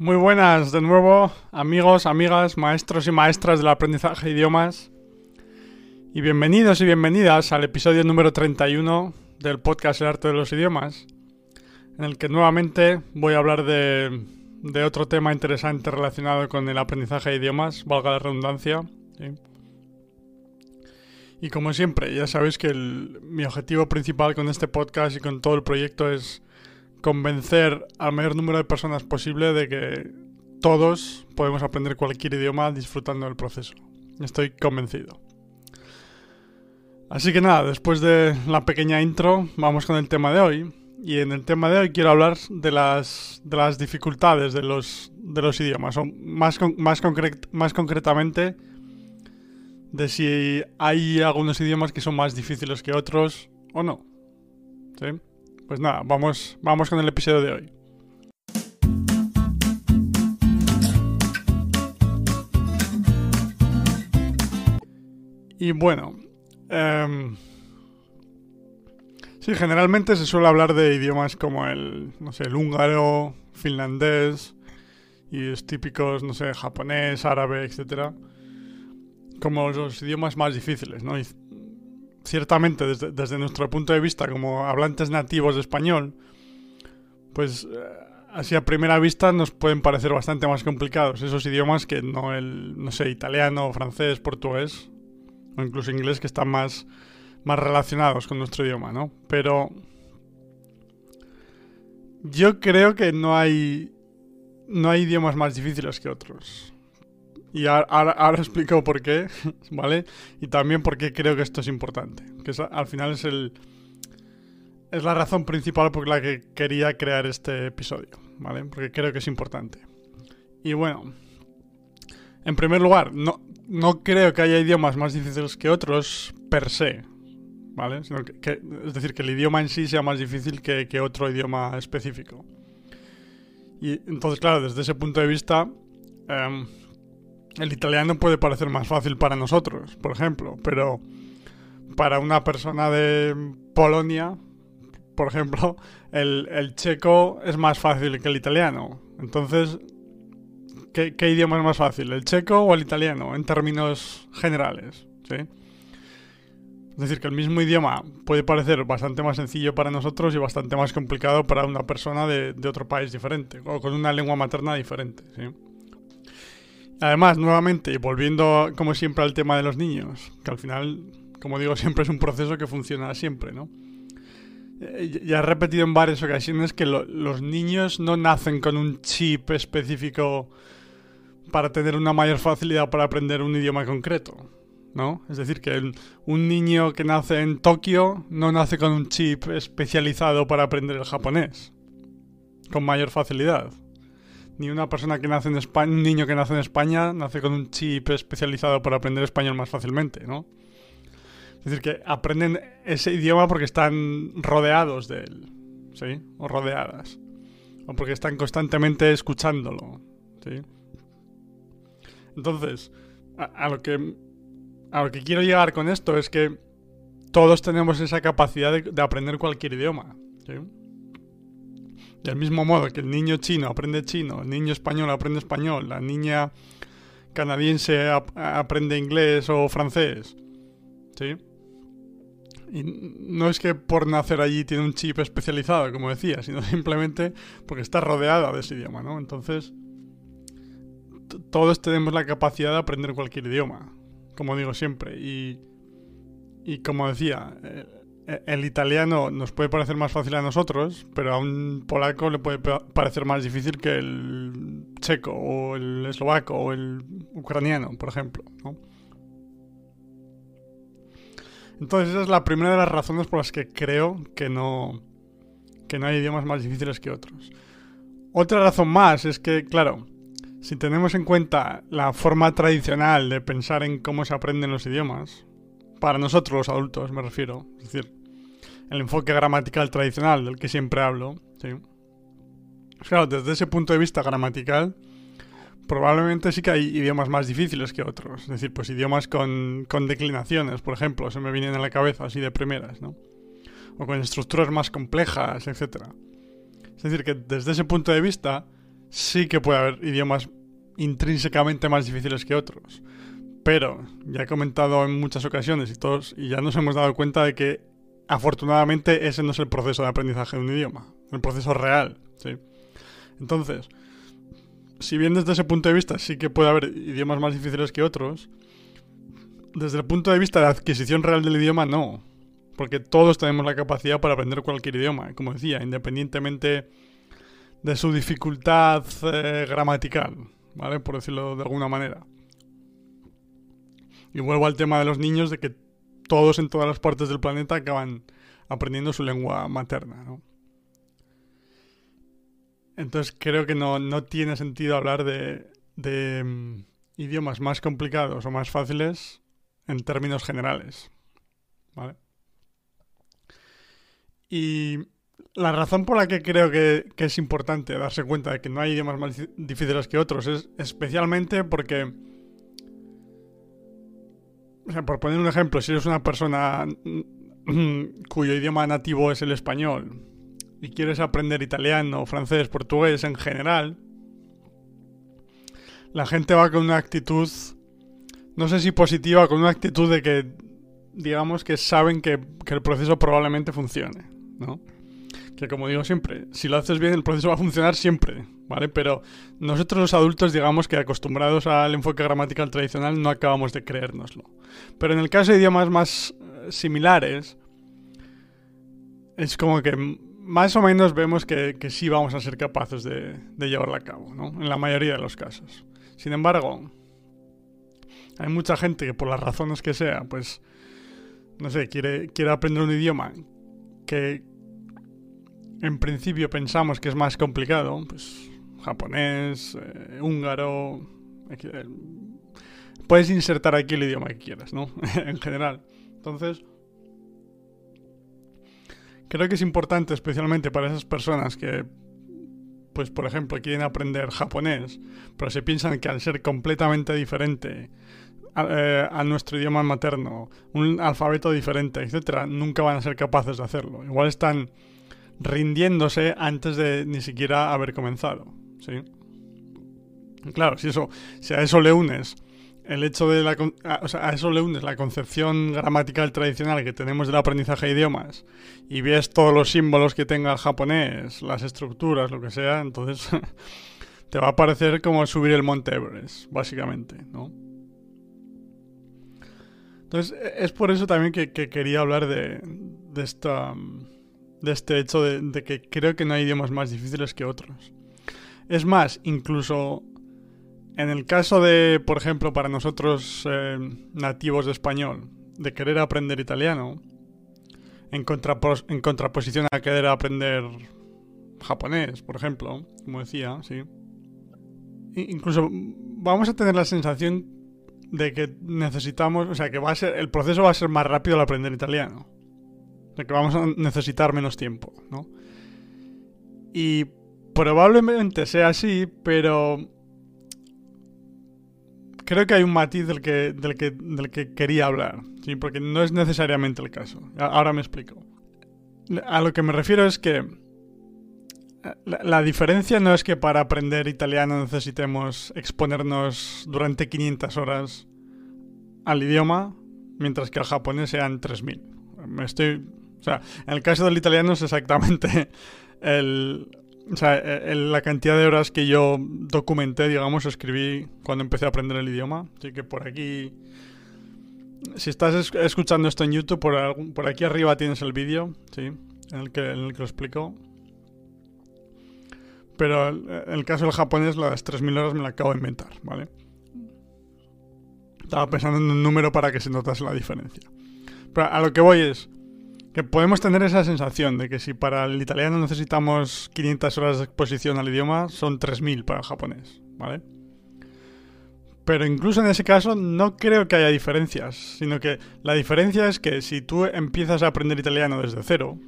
Muy buenas de nuevo, amigos, amigas, maestros y maestras del aprendizaje de idiomas. Y bienvenidos y bienvenidas al episodio número 31 del podcast El arte de los idiomas, en el que nuevamente voy a hablar de, de otro tema interesante relacionado con el aprendizaje de idiomas, valga la redundancia. Y como siempre, ya sabéis que mi objetivo principal con este podcast y con todo el proyecto es convencer al mayor número de personas posible de que todos podemos aprender cualquier idioma disfrutando del proceso. Estoy convencido. Así que nada, después de la pequeña intro, vamos con el tema de hoy. Y en el tema de hoy quiero hablar de las, de las dificultades de los, de los idiomas, o más, más, más concretamente de si hay algunos idiomas que son más difíciles que otros o no. ¿Sí? Pues nada, vamos, vamos con el episodio de hoy. Y bueno, em, sí, generalmente se suele hablar de idiomas como el, no sé, el húngaro, finlandés y los típicos, no sé, japonés, árabe, etcétera, como los idiomas más difíciles, ¿no? Ciertamente desde, desde nuestro punto de vista como hablantes nativos de español, pues eh, así a primera vista nos pueden parecer bastante más complicados esos idiomas que no el, no sé, italiano, francés, portugués o incluso inglés que están más, más relacionados con nuestro idioma, ¿no? Pero yo creo que no hay no hay idiomas más difíciles que otros. Y ahora, ahora- explico por qué, ¿vale? Y también por qué creo que esto es importante. Que es- al final es el. Es la razón principal por la que quería crear este episodio, ¿vale? Porque creo que es importante. Y bueno. En primer lugar, no, no creo que haya idiomas más difíciles que otros per se. ¿Vale? Sino que- es decir, que el idioma en sí sea más difícil que, que otro idioma específico. Y entonces, claro, desde ese punto de vista. em, el italiano puede parecer más fácil para nosotros, por ejemplo, pero para una persona de Polonia, por ejemplo, el, checo es más fácil que el italiano. Entonces, ¿qué, qué idioma es más fácil, el checo o el italiano, en términos generales? ¿sí? Es decir, que el mismo idioma puede parecer bastante más sencillo para nosotros y bastante más complicado para una persona de, de otro país diferente, o con una lengua materna diferente. ¿sí? Además, nuevamente, y volviendo como siempre al tema de los niños, que al final, como digo, siempre es un proceso que funciona siempre, ¿no? Eh, Ya he repetido en varias ocasiones que lo- los niños no nacen con un chip específico para tener una mayor facilidad para aprender un idioma concreto, ¿no? Es decir, que el- un niño que nace en Tokio no nace con un chip especializado para aprender el japonés con mayor facilidad ni una persona que nace en España, un niño que nace en España nace con un chip especializado para aprender español más fácilmente, ¿no? Es decir, que aprenden ese idioma porque están rodeados de él, ¿sí? O rodeadas. O porque están constantemente escuchándolo, ¿sí? Entonces, a, lo que a lo que quiero llegar con esto es que todos tenemos esa capacidad de, de aprender cualquier idioma, ¿sí? Del mismo modo que el niño chino aprende chino, el niño español aprende español, la niña canadiense ap- aprende inglés o francés. ¿Sí? Y no es que por nacer allí tiene un chip especializado, como decía, sino simplemente porque está rodeada de ese idioma, ¿no? Entonces, todos tenemos la capacidad de aprender cualquier idioma, como digo siempre. Y, y como decía, eh, el italiano nos puede parecer más fácil a nosotros, pero a un polaco le puede pa- parecer más difícil que el checo o el eslovaco o el ucraniano, por ejemplo. Entonces esa es la primera de las razones por las que creo que no, que no hay idiomas más difíciles que otros. Otra razón más es que, claro, si tenemos en cuenta la forma tradicional de pensar en cómo se aprenden los idiomas, para nosotros los adultos me refiero, es decir, el enfoque gramatical tradicional del que siempre hablo, ¿sí? Claro, desde ese punto de vista gramatical, probablemente sí que hay idiomas más difíciles que otros. Es decir, pues idiomas con, con declinaciones, por ejemplo, se me vienen a la cabeza así de primeras, ¿no? O con estructuras más complejas, etc. Es decir, que desde ese punto de vista sí que puede haber idiomas intrínsecamente más difíciles que otros. Pero ya he comentado en muchas ocasiones y todos y ya nos hemos dado cuenta de que afortunadamente ese no es el proceso de aprendizaje de un idioma, el proceso real, ¿sí? Entonces, si bien desde ese punto de vista sí que puede haber idiomas más difíciles que otros, desde el punto de vista de adquisición real del idioma no, porque todos tenemos la capacidad para aprender cualquier idioma, como decía, independientemente de su dificultad eh, gramatical, ¿vale? Por decirlo de alguna manera. Y vuelvo al tema de los niños, de que todos en todas las partes del planeta acaban aprendiendo su lengua materna, ¿no? Entonces creo que no, tiene sentido hablar de, de mm, idiomas más complicados o más fáciles en términos generales. ¿Vale? Y la razón por la que creo que, que, es importante darse cuenta de que no hay idiomas más difíciles que otros es especialmente porque o sea, por poner un ejemplo, si eres una persona cuyo idioma nativo es el español y quieres aprender italiano, francés, portugués en general, la gente va con una actitud, no sé si positiva, con una actitud de que, digamos, que saben que, que el proceso probablemente funcione, ¿no? Que como digo siempre, si lo haces bien el proceso va a funcionar siempre, ¿vale? Pero nosotros los adultos, digamos que acostumbrados al enfoque gramatical tradicional, no acabamos de creérnoslo. Pero en el caso de idiomas más eh, similares, es como que más o menos vemos que, sí vamos a ser capaces de, de llevarla a cabo, ¿no? En la mayoría de los casos. Sin embargo, hay mucha gente que por las razones que sea, pues, no sé, quiere, quiere aprender un idioma que, en principio pensamos que es más complicado, pues japonés, eh, húngaro, eh, puedes insertar aquí el idioma que quieras, ¿no? en general. Entonces, creo que es importante especialmente para esas personas que, pues por ejemplo, quieren aprender japonés, pero se piensan que al ser completamente diferente a, eh, a, nuestro idioma materno, un alfabeto diferente, etcétera, nunca van a ser capaces de hacerlo. Igual están rindiéndose antes de ni siquiera haber comenzado. ¿sí? Claro, si, eso, si a eso le unes el hecho de la, a, o sea, a eso le unes la concepción gramatical tradicional que tenemos del aprendizaje de idiomas y ves todos los símbolos que tenga el japonés, las estructuras, lo que sea, entonces te va a parecer como subir el Monte Everest, básicamente, ¿no? Entonces, e, es por eso también que, que quería hablar de, de esta de este hecho de, que creo que no hay idiomas más difíciles que otros. Es más, incluso en el caso de, por ejemplo, para nosotros eh, nativos de español, de querer aprender italiano, en, en contraposición a querer aprender japonés, por ejemplo, como decía, sí. incluso vamos a tener la sensación de que necesitamos, o sea, que va a ser, el proceso va a ser más rápido al aprender italiano de que vamos a necesitar menos tiempo, ¿no? Y probablemente sea así, pero creo que hay un matiz del que, del que, del que quería hablar, ¿sí? Porque no es necesariamente el caso. Ahora me explico. A lo que me refiero es que la, la, diferencia no es que para aprender italiano necesitemos exponernos durante 500 horas al idioma, mientras que al japonés sean 3000. Me estoy o sea, en el caso del italiano es exactamente el, o sea, la cantidad de horas que yo documenté, digamos, escribí cuando empecé a aprender el idioma. Así que por aquí, si estás escuchando esto en YouTube, por, por aquí arriba tienes el vídeo, ¿sí? En el, que, lo explico. Pero el caso del japonés, las 3.000 horas me la acabo de inventar, ¿vale? Estaba pensando en un número para que se notase la diferencia. Pero a lo que voy es, podemos tener esa sensación de que si para el italiano necesitamos 500 horas de exposición al idioma, son 3.000 para el japonés, ¿vale? Pero incluso en ese caso no creo que haya diferencias, sino que la diferencia es que si tú empiezas a aprender italiano desde cero,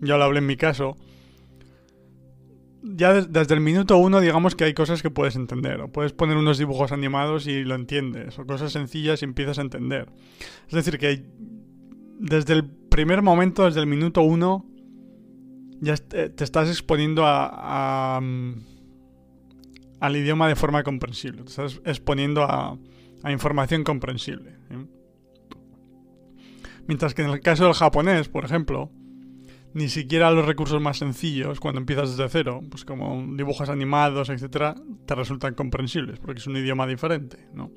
ya lo hablé en mi caso, ya desde el minuto uno digamos que hay cosas que puedes entender, o puedes poner unos dibujos animados y lo entiendes, o cosas sencillas y empiezas a entender. Es decir, que desde el primer momento, desde el minuto uno, ya te estás exponiendo a, al idioma de forma comprensible. Te estás exponiendo a, información comprensible. Mientras que en el caso del japonés, por ejemplo, ni siquiera los recursos más sencillos, cuando empiezas desde cero, pues como dibujos animados, etcétera, te resultan comprensibles, porque es un idioma diferente, ¿no?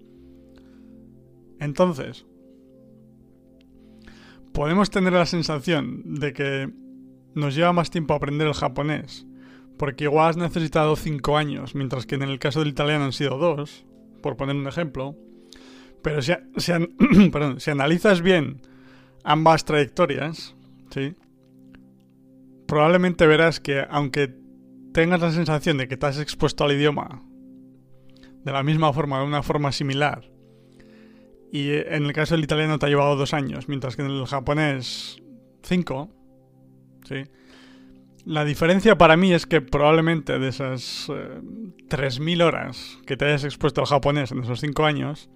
Entonces, podemos tener la sensación de que nos lleva más tiempo aprender el japonés, porque igual has necesitado 5 años, mientras que en el caso del italiano han sido 2, por poner un ejemplo. Pero si, analizas bien ambas trayectorias, probablemente verás que aunque tengas la sensación de que te has expuesto al idioma de la misma forma, de una forma similar, y en el caso del italiano te ha llevado dos años, mientras que en el japonés cinco, ¿sí? La diferencia para mí es que probablemente de esas 3.000 eh, horas que te hayas expuesto al japonés en esos cinco años,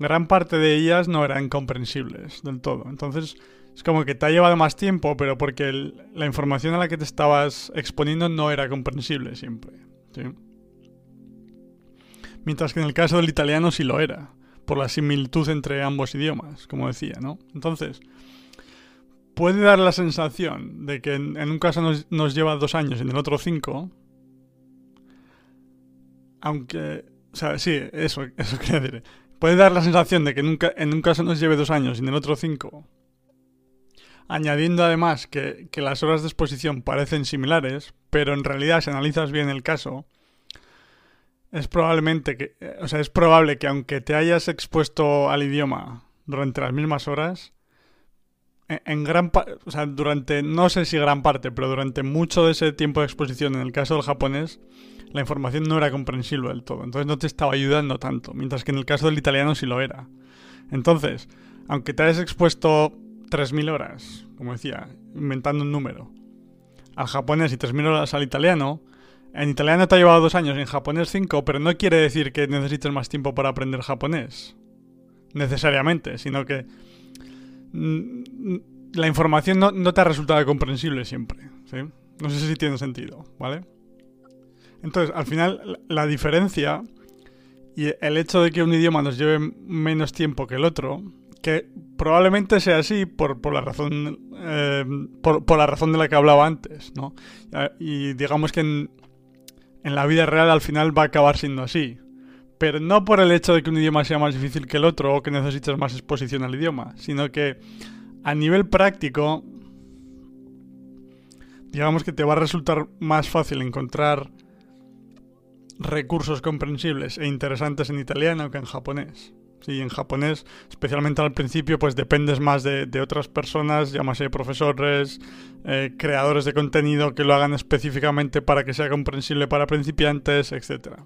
gran parte de ellas no eran comprensibles del todo. Entonces, es como que te ha llevado más tiempo, pero porque la información a la que te estabas exponiendo no era comprensible siempre. Mientras que en el caso del italiano sí lo era, por la similitud entre ambos idiomas, como decía, ¿no? Entonces, puede dar la sensación de que en, un caso nos, lleva dos años y en el otro cinco. Aunque. O sea, sí, eso, eso quería decir. Puede dar la sensación de que un, en un caso nos lleve dos años y en el otro cinco añadiendo además que, las horas de exposición parecen similares, pero en realidad si analizas bien el caso, es probablemente que, eh, o sea, es probable que aunque te hayas expuesto al idioma durante las mismas horas, e, en, gran o sea, durante, no sé si gran parte, pero durante mucho de ese tiempo de exposición, en el caso del japonés, la información no era comprensible del todo, entonces no te estaba ayudando tanto, mientras que en el caso del italiano sí lo era. Entonces, aunque te hayas expuesto 3.000 horas, como decía, inventando un número, al japonés y 3.000 horas al italiano, en italiano te ha llevado dos años, en japonés cinco, pero no quiere decir que necesites más tiempo para aprender japonés. Necesariamente, sino que mm, la información no, te ha resultado comprensible siempre. ¿sí? No sé si tiene sentido, ¿vale? Entonces, al final, la diferencia y el hecho de que un idioma nos lleve menos tiempo que el otro que probablemente sea así por, por la razón eh, por, la razón de la que hablaba antes, ¿no? Y digamos que en, en la vida real al final va a acabar siendo así. Pero no por el hecho de que un idioma sea más difícil que el otro o que necesites más exposición al idioma, sino que a nivel práctico, digamos que te va a resultar más fácil encontrar recursos comprensibles e interesantes en italiano que en japonés. Sí, en japonés, especialmente al principio, pues dependes más de, otras personas, llámase profesores, eh, creadores de contenido que lo hagan específicamente para que sea comprensible para principiantes, etc.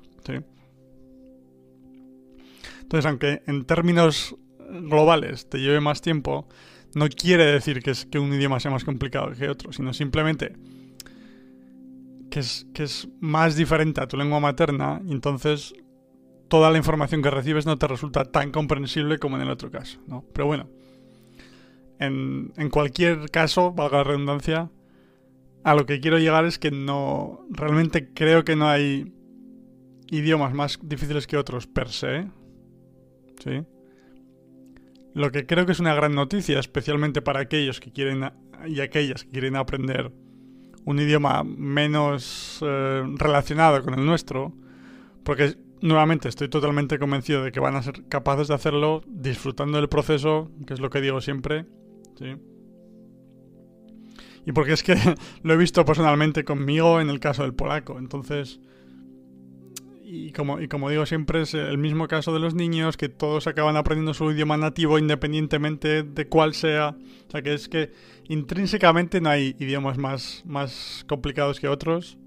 Entonces, aunque en términos globales te lleve más tiempo, no quiere decir que, que un idioma sea más complicado que otro, sino simplemente que es, que es más diferente a tu lengua materna y entonces toda la información que recibes no te resulta tan comprensible como en el otro caso, ¿no? Pero bueno, en, cualquier caso, valga la redundancia, a lo que quiero llegar es que no, realmente creo que no hay idiomas más difíciles que otros per se, ¿sí? Lo que creo que es una gran noticia, especialmente para aquellos que quieren y aquellas que quieren aprender un idioma menos eh, relacionado con el nuestro, porque nuevamente estoy totalmente convencido de que van a ser capaces de hacerlo disfrutando del proceso, que es lo que digo siempre. ¿sí? Y porque es que lo he visto personalmente conmigo en el caso del polaco. Entonces, y como, y como digo siempre, es el mismo caso de los niños, que todos acaban aprendiendo su idioma nativo independientemente de cuál sea. O sea, que es que intrínsecamente no hay idiomas más, más complicados que otros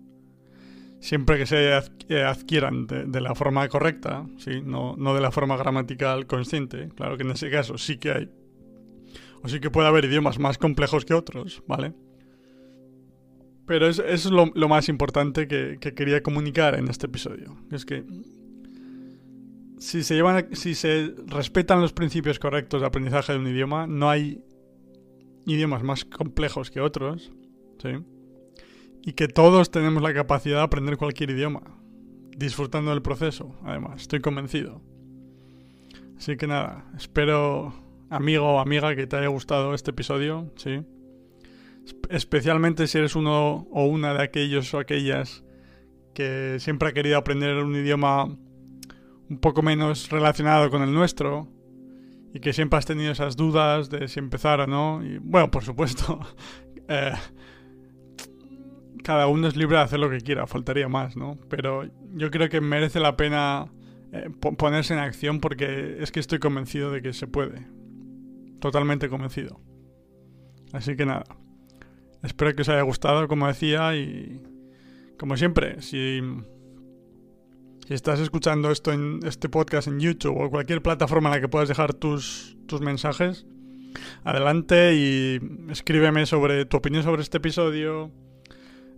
siempre que se eh, adquieran de, la forma correcta, ¿sí? no, no de la forma gramatical consciente. Claro que en ese caso sí que hay. O sí que puede haber idiomas más complejos que otros, ¿vale? Pero eso es lo, más importante que, quería comunicar en este episodio. Es que si se, llevan, si se respetan los principios correctos de aprendizaje de un idioma, no hay idiomas más complejos que otros, ¿sí? Y que todos tenemos la capacidad de aprender cualquier idioma. disfrutando del proceso, además, estoy convencido. Así que nada, espero, amigo o amiga, que te haya gustado este episodio, sí. Especialmente si eres uno o una de aquellos o aquellas que siempre ha querido aprender un idioma un poco menos relacionado con el nuestro y que siempre has tenido esas dudas de si empezar o no. Y bueno, por supuesto, eh, cada uno es libre de hacer lo que quiera, faltaría más, ¿no? Pero yo creo que merece la pena eh, ponerse en acción porque es que estoy convencido de que se puede. Totalmente convencido. Así que nada. Espero que os haya gustado, como decía, y como siempre, si, si estás escuchando esto en este podcast en YouTube o cualquier plataforma en la que puedas dejar tus, tus mensajes, adelante y escríbeme sobre tu opinión sobre este episodio.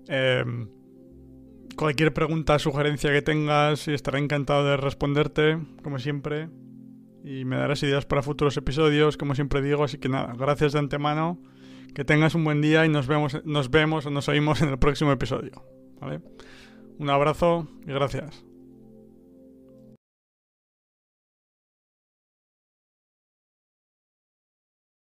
Eh, cualquier pregunta, sugerencia que tengas estaré encantado de responderte, como siempre. Y me darás ideas para futuros episodios, como siempre digo. Así que nada, gracias de antemano. Que tengas un buen día y nos vemos, nos vemos o nos oímos en el próximo episodio. ¿vale? Un abrazo y gracias.